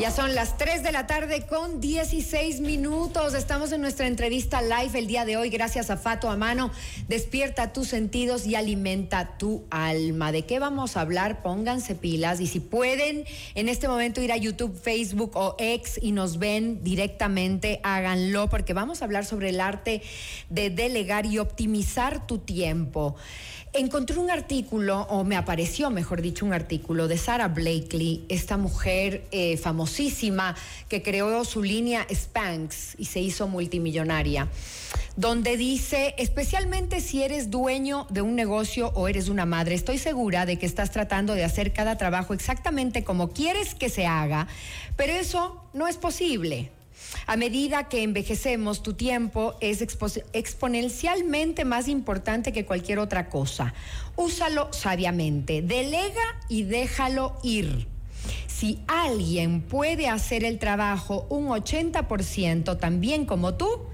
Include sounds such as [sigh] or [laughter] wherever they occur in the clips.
Ya son las 3 de la tarde con 16 minutos. Estamos en nuestra entrevista live el día de hoy. Gracias a Fato Amano. Despierta tus sentidos y alimenta tu alma. ¿De qué vamos a hablar? Pónganse pilas y si pueden en este momento ir a YouTube, Facebook o X y nos ven directamente, háganlo porque vamos a hablar sobre el arte de delegar y optimizar tu tiempo. Encontré un artículo, o me apareció, mejor dicho, un artículo de Sarah Blakely, esta mujer eh, que creó su línea Spanx y se hizo multimillonaria, donde dice, especialmente si eres dueño de un negocio o eres una madre, estoy segura de que estás tratando de hacer cada trabajo exactamente como quieres que se haga, pero eso no es posible. A medida que envejecemos, tu tiempo es exponencialmente más importante que cualquier otra cosa. Úsalo sabiamente, delega y déjalo ir. Si alguien puede hacer el trabajo un 80% también como tú,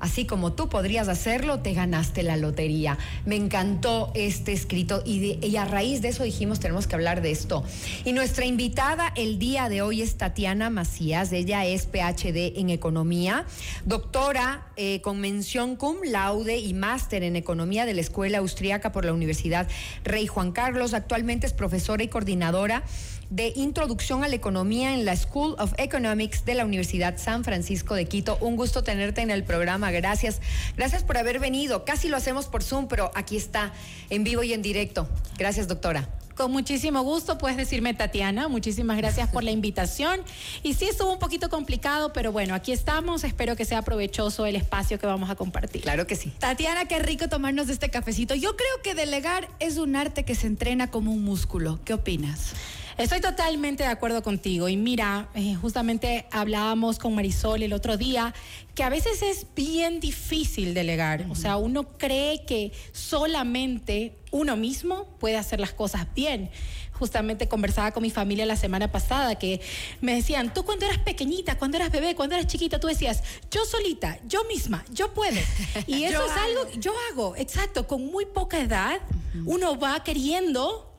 así como tú podrías hacerlo, te ganaste la lotería. Me encantó este escrito y, a raíz de eso dijimos, tenemos que hablar de esto. Y nuestra invitada el día de hoy es Tatiana Macías, ella es PhD en Economía, doctora eh, con mención cum laude y máster en Economía de la Escuela Austríaca por la Universidad Rey Juan Carlos, actualmente es profesora y coordinadora de Introducción a la Economía en la School of Economics de la Universidad San Francisco de Quito. Un gusto tenerte en el programa. Gracias. Gracias por haber venido. Casi lo hacemos por Zoom, pero aquí está, en vivo y en directo. Gracias, doctora. Con muchísimo gusto, puedes decirme Tatiana. Muchísimas gracias por la [laughs] invitación. Y sí estuvo un poquito complicado, pero bueno, aquí estamos. Espero que sea provechoso el espacio que vamos a compartir. Claro que sí. Tatiana, qué rico tomarnos este cafecito. Yo creo que delegar es un arte que se entrena como un músculo. ¿Qué opinas? Estoy totalmente de acuerdo contigo. Y mira, eh, justamente hablábamos con Marisol el otro día que a veces es bien difícil delegar. O sea, uno cree que solamente uno mismo puede hacer las cosas bien. Justamente conversaba con mi familia la semana pasada que me decían, tú cuando eras pequeñita, cuando eras bebé, cuando eras chiquita, tú decías, yo solita, yo misma, yo puedo. [laughs] Y eso es algo, yo hago, exacto, con muy poca edad, uno va queriendo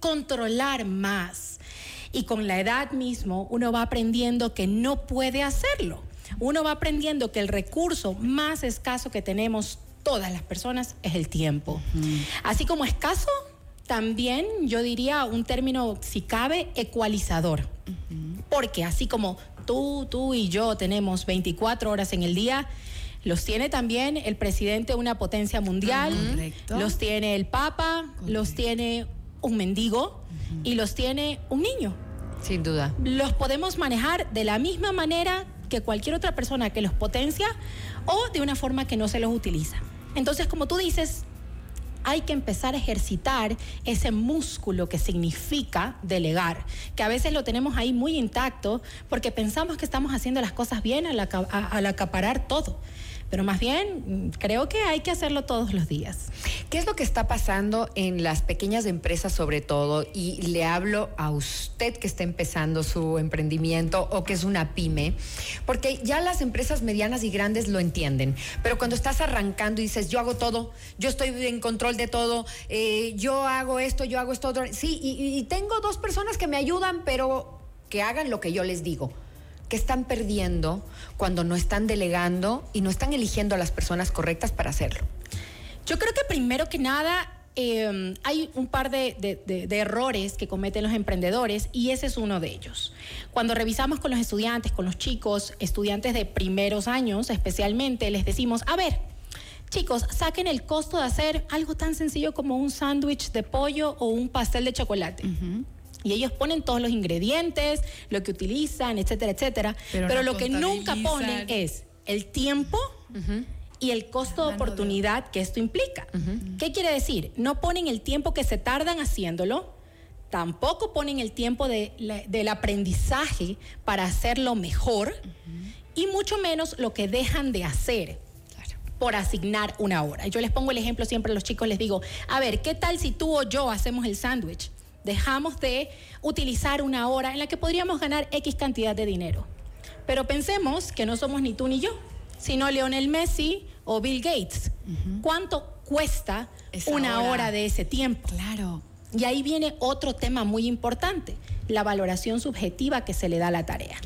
controlar más. Y con la edad mismo uno va aprendiendo que no puede hacerlo. Uno va aprendiendo que el recurso más escaso que tenemos todas las personas es el tiempo. Así como escaso, también yo diría un término, si cabe, ecualizador. Porque así como tú, tú y yo tenemos 24 horas en el día, los tiene también el presidente de una potencia mundial, los tiene el Papa, los tiene un mendigo y los tiene un niño. Sin duda. Los podemos manejar de la misma manera que cualquier otra persona que los potencia o de una forma que no se los utiliza. Entonces, como tú dices, hay que empezar a ejercitar ese músculo que significa delegar, que a veces lo tenemos ahí muy intacto porque pensamos que estamos haciendo las cosas bien al, acaparar todo pero más bien creo que hay que hacerlo todos los días. ¿Qué es lo que está pasando en las pequeñas empresas sobre todo? Y le hablo a usted que está empezando su emprendimiento o que es una pyme, porque ya las empresas medianas y grandes lo entienden, pero cuando estás arrancando y dices, yo hago todo, yo estoy en control de todo, eh, yo hago esto, yo hago esto, sí, y tengo dos personas que me ayudan, pero que hagan lo que yo les digo ¿Qué están perdiendo cuando no están delegando y no están eligiendo a las personas correctas para hacerlo? Yo creo que primero que nada em, hay un par de, errores que cometen los emprendedores y ese es uno de ellos. Cuando revisamos con los estudiantes, con los chicos, estudiantes de primeros años especialmente, les decimos, a ver, chicos, saquen el costo de hacer algo tan sencillo como un sándwich de pollo o un pastel de chocolate. Y ellos ponen todos los ingredientes, lo que utilizan, etcétera, etcétera. Pero, lo que nunca ponen es el tiempo y el costo de oportunidad que esto implica. ¿Qué quiere decir? No ponen el tiempo que se tardan haciéndolo, tampoco ponen el tiempo del aprendizaje para hacerlo mejor y mucho menos lo que dejan de hacer por asignar una hora. Yo les pongo el ejemplo siempre a los chicos, les digo, a ver, ¿qué tal si tú o yo hacemos el sándwich? dejamos de utilizar una hora en la que podríamos ganar X cantidad de dinero. Pero pensemos que no somos ni tú ni yo, sino Lionel Messi o Bill Gates. ¿Cuánto cuesta una hora. hora de ese tiempo? Claro. Y ahí viene otro tema muy importante. La valoración subjetiva que se le da a la tarea.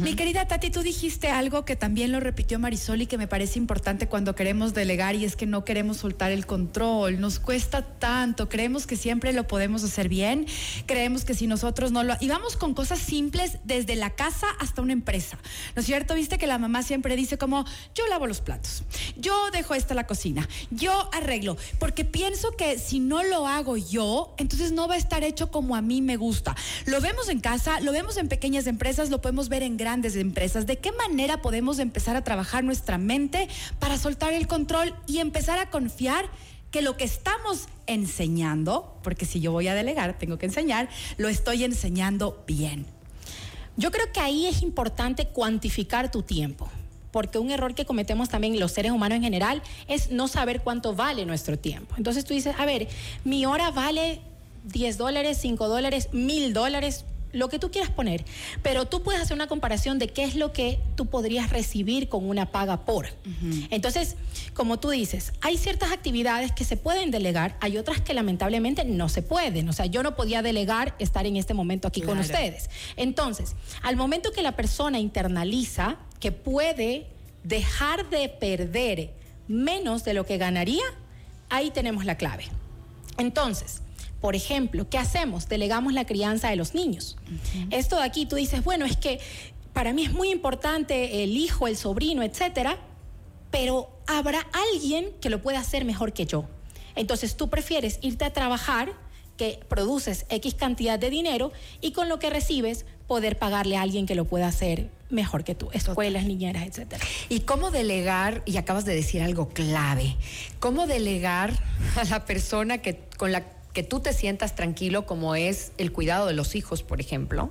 Mi querida Tati, tú dijiste algo que también lo repitió Marisol y que me parece importante cuando queremos delegar y es que no queremos soltar el control. Nos cuesta tanto, creemos que siempre lo podemos hacer bien, creemos que si nosotros no lo... Y vamos con cosas simples desde la casa hasta una empresa. ¿No es cierto? Viste que la mamá siempre dice como, yo lavo los platos, yo dejo esta la cocina, yo arreglo, porque pienso que si no lo hago yo, entonces no va a estar hecho como a mí me gusta. Lo vemos en casa, lo vemos en pequeñas empresas, lo podemos ver en grandes empresas. ¿De qué manera podemos empezar a trabajar nuestra mente para soltar el control y empezar a confiar que lo que estamos enseñando, porque si yo voy a delegar, tengo que enseñar, lo estoy enseñando bien? Yo creo que ahí es importante cuantificar tu tiempo porque un error que cometemos también los seres humanos en general es no saber cuánto vale nuestro tiempo. Entonces tú dices, a ver, mi hora vale 10 dólares, 5 dólares, 1000 dólares, lo que tú quieras poner, pero tú puedes hacer una comparación de qué es lo que tú podrías recibir con una paga por. Entonces, como tú dices, hay ciertas actividades que se pueden delegar, hay otras que lamentablemente no se pueden. O sea, yo no podía delegar estar en este momento aquí con ustedes. Entonces, al momento que la persona internaliza que puede dejar de perder menos de lo que ganaría, ahí tenemos la clave. Entonces, por ejemplo, ¿qué hacemos? Delegamos la crianza de los niños. Esto de aquí tú dices, bueno, es que para mí es muy importante el hijo, el sobrino, etcétera, pero habrá alguien que lo pueda hacer mejor que yo. Entonces tú prefieres irte a trabajar que produces X cantidad de dinero y con lo que recibes poder pagarle a alguien que lo pueda hacer mejor que tú, escuelas, niñeras, etcétera. ¿Y cómo delegar? Y acabas de decir algo clave. ¿Cómo delegar a la persona que con la que tú te sientas tranquilo como es el cuidado de los hijos, por ejemplo,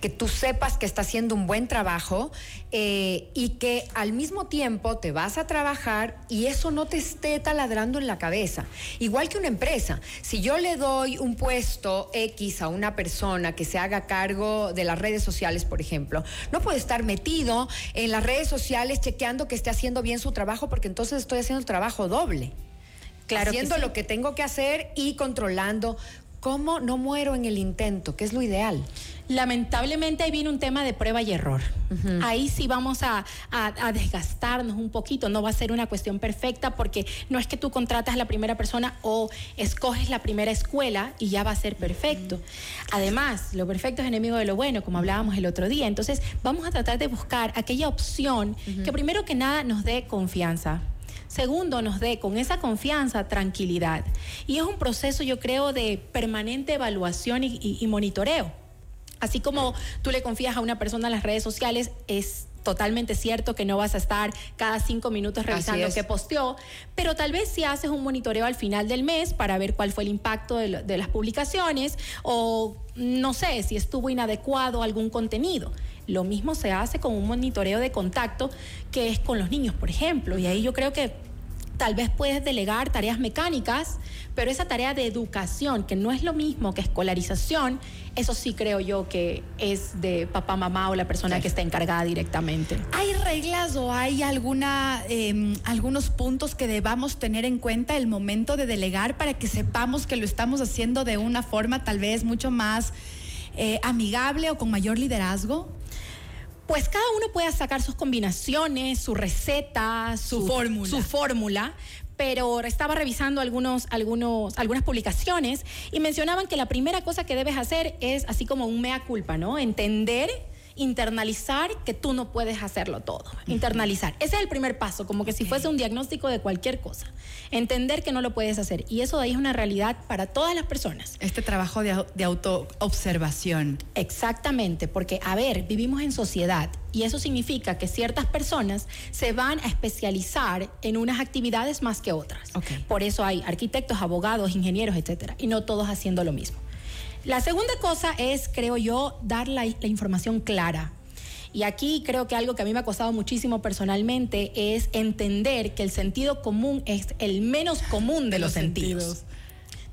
que tú sepas que está haciendo un buen trabajo eh, y que al mismo tiempo te vas a trabajar y eso no te esté taladrando en la cabeza. Igual que una empresa, si yo le doy un puesto X a una persona que se haga cargo de las redes sociales, por ejemplo, no puede estar metido en las redes sociales chequeando que esté haciendo bien su trabajo porque entonces estoy haciendo el trabajo doble haciendo lo que tengo que hacer y controlando cómo no muero en el intento, que es lo ideal. Lamentablemente ahí viene un tema de prueba y error. Ahí sí vamos a, desgastarnos un poquito, no va a ser una cuestión perfecta porque no es que tú contratas a la primera persona o escoges la primera escuela y ya va a ser perfecto. Además, lo perfecto es enemigo de lo bueno, como hablábamos el otro día. Entonces, vamos a tratar de buscar aquella opción que primero que nada nos dé confianza Segundo, nos dé con esa confianza tranquilidad. Y es un proceso, yo creo, de permanente evaluación y, monitoreo. Así como tú le confías a una persona en las redes sociales, es totalmente cierto que no vas a estar cada cinco minutos revisando qué posteó, pero tal vez si haces un monitoreo al final del mes para ver cuál fue el impacto de, de las publicaciones o no sé si estuvo inadecuado algún contenido. Lo mismo se hace con un monitoreo de contacto que es con los niños, por ejemplo. Y ahí yo creo que tal vez puedes delegar tareas mecánicas, pero esa tarea de educación, que no es lo mismo que escolarización, eso sí creo yo que es de papá, mamá o la persona que está encargada directamente. ¿Hay reglas o hay alguna, em, algunos puntos que debamos tener en cuenta el momento de delegar para que sepamos que lo estamos haciendo de una forma tal vez mucho más eh, amigable o con mayor liderazgo? Pues cada uno puede sacar sus combinaciones, su receta, su, fórmula. Su fórmula pero estaba revisando algunos, algunos, algunas publicaciones y mencionaban que la primera cosa que debes hacer es así como un mea culpa, ¿no? Entender internalizar que tú no puedes hacerlo todo. Internalizar. Ese es el primer paso, como que si fuese un diagnóstico de cualquier cosa. Entender que no lo puedes hacer. Y eso de ahí es una realidad para todas las personas. Este trabajo de, de autoobservación. Exactamente, porque, a ver, vivimos en sociedad y eso significa que ciertas personas se van a especializar en unas actividades más que otras. Por eso hay arquitectos, abogados, ingenieros, etcétera, y no todos haciendo lo mismo. La segunda cosa es, creo yo, dar la, información clara. Y aquí creo que algo que a mí me ha costado muchísimo personalmente es entender que el sentido común es el menos común de, los, sentidos.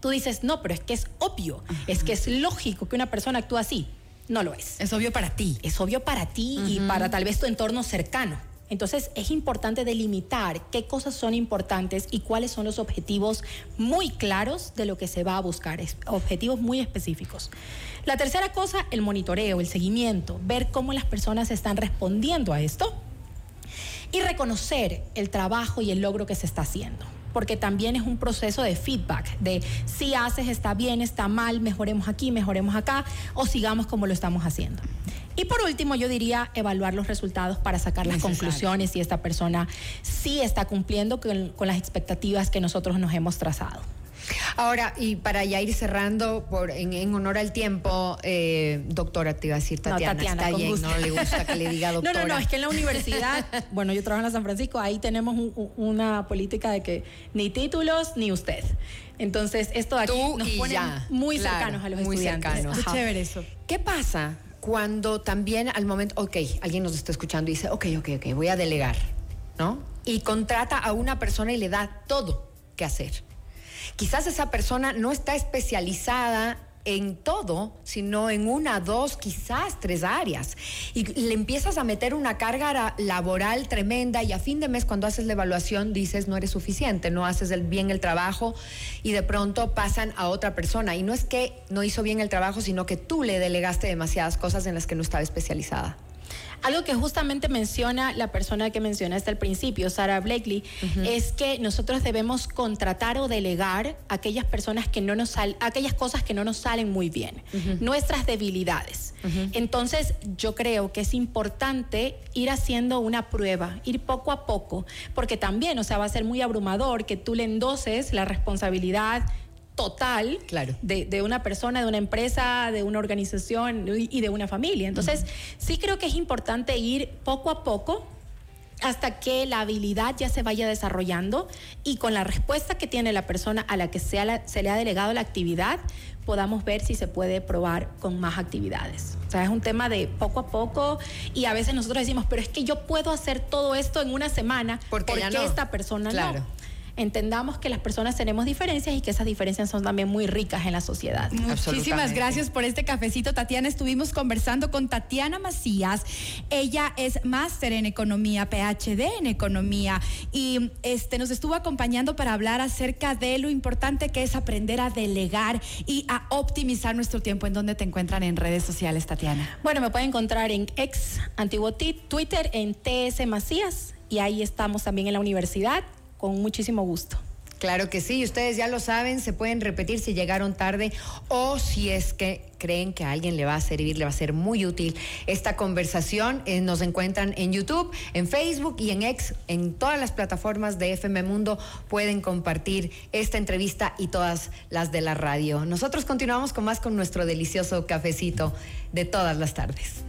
Tú dices, no, pero es que es obvio, es que es lógico que una persona actúe así. No lo es. Es obvio para ti. Es obvio para ti y para tal vez tu entorno cercano. Entonces es importante delimitar qué cosas son importantes y cuáles son los objetivos muy claros de lo que se va a buscar, objetivos muy específicos. La tercera cosa, el monitoreo, el seguimiento, ver cómo las personas están respondiendo a esto y reconocer el trabajo y el logro que se está haciendo porque también es un proceso de feedback, de si haces, está bien, está mal, mejoremos aquí, mejoremos acá, o sigamos como lo estamos haciendo. Y por último, yo diría evaluar los resultados para sacar las conclusiones si esta persona sí está cumpliendo con, con las expectativas que nosotros nos hemos trazado. Ahora, y para ya ir cerrando, por, en, honor al tiempo, eh, doctora, te iba a decir Tatiana, no, Tatiana está bien, no le gusta que le diga doctora. [laughs] No, no, no, es que en la universidad, bueno, yo trabajo en la San Francisco, ahí tenemos una política de que ni títulos ni usted. Entonces, esto de aquí nos pone muy cercanos a los muy Cercanos. Qué chévere eso. ¿Qué pasa cuando también al momento, ok, alguien nos está escuchando y dice, ok, ok, ok, voy a delegar, ¿no? Y contrata a una persona y le da todo que hacer quizás esa persona no está especializada en todo, sino en una, dos, quizás tres áreas. Y le empiezas a meter una carga laboral tremenda y a fin de mes cuando haces la evaluación dices no eres suficiente, no haces bien el trabajo y de pronto pasan a otra persona. Y no es que no hizo bien el trabajo, sino que tú le delegaste demasiadas cosas en las que no estaba especializada. Algo que justamente menciona la persona que mencionaste al principio, Sarah Blakely, es que nosotros debemos contratar o delegar aquellas personas que no nos sal, aquellas cosas que no nos salen muy bien, nuestras debilidades. Entonces, yo creo que es importante ir haciendo una prueba, ir poco a poco, porque también, o sea, va a ser muy abrumador que tú le endoses la responsabilidad total claro. de, una persona, de una empresa, de una organización y de una familia. Entonces, sí creo que es importante ir poco a poco hasta que la habilidad ya se vaya desarrollando y con la respuesta que tiene la persona a la que se, se le ha delegado la actividad, podamos ver si se puede probar con más actividades. O sea, es un tema de poco a poco y a veces nosotros decimos, pero es que yo puedo hacer todo esto en una semana porque, esta persona claro. no entendamos que las personas tenemos diferencias y que esas diferencias son también muy ricas en la sociedad. Muchísimas gracias por este cafecito, Tatiana. Estuvimos conversando con Tatiana Macías. Ella es máster en economía, PhD en economía y este nos estuvo acompañando para hablar acerca de lo importante que es aprender a delegar y a optimizar nuestro tiempo. ¿En dónde te encuentran en redes sociales, Tatiana? Bueno, me pueden encontrar en ex antiguo Twitter en TS Macías y ahí estamos también en la universidad con muchísimo gusto. Claro que sí, ustedes ya lo saben, se pueden repetir si llegaron tarde o si es que creen que a alguien le va a servir, le va a ser muy útil esta conversación. Eh, nos encuentran en YouTube, en Facebook y en X, en todas las plataformas de FM Mundo pueden compartir esta entrevista y todas las de la radio. Nosotros continuamos con más con nuestro delicioso cafecito de todas las tardes.